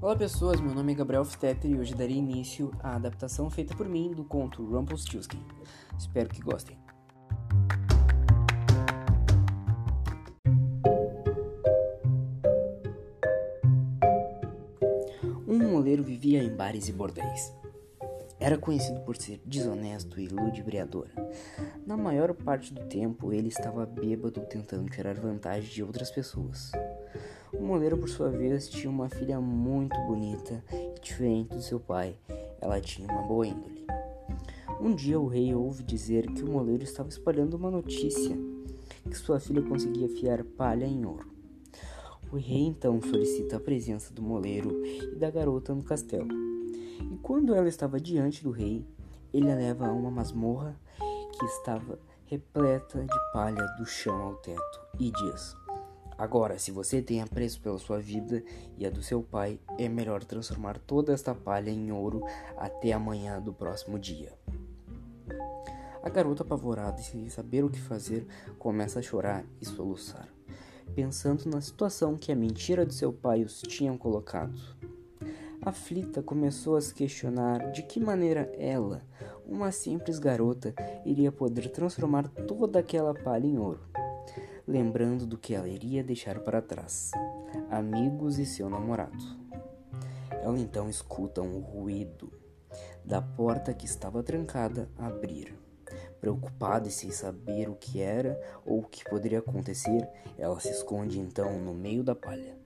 Olá pessoas, meu nome é Gabriel Ftetter e hoje darei início à adaptação feita por mim do conto Rumpelstiltskin. Espero que gostem. Um moleiro vivia em bares e bordéis. Era conhecido por ser desonesto e ludibriador. Na maior parte do tempo, ele estava bêbado tentando tirar vantagem de outras pessoas. O moleiro, por sua vez, tinha uma filha muito bonita e diferente do seu pai. Ela tinha uma boa índole. Um dia, o rei ouve dizer que o moleiro estava espalhando uma notícia que sua filha conseguia fiar palha em ouro. O rei então solicita a presença do moleiro e da garota no castelo. E quando ela estava diante do rei, ele a leva a uma masmorra que estava repleta de palha do chão ao teto e diz: Agora, se você tem apreço pela sua vida e a do seu pai, é melhor transformar toda esta palha em ouro até amanhã do próximo dia. A garota, apavorada e sem saber o que fazer, começa a chorar e soluçar, pensando na situação que a mentira de seu pai os tinham colocado. Aflita, começou a se questionar de que maneira ela, uma simples garota, iria poder transformar toda aquela palha em ouro. Lembrando do que ela iria deixar para trás: amigos e seu namorado. Ela então escuta um ruído da porta que estava trancada abrir. Preocupada e sem saber o que era ou o que poderia acontecer, ela se esconde então no meio da palha.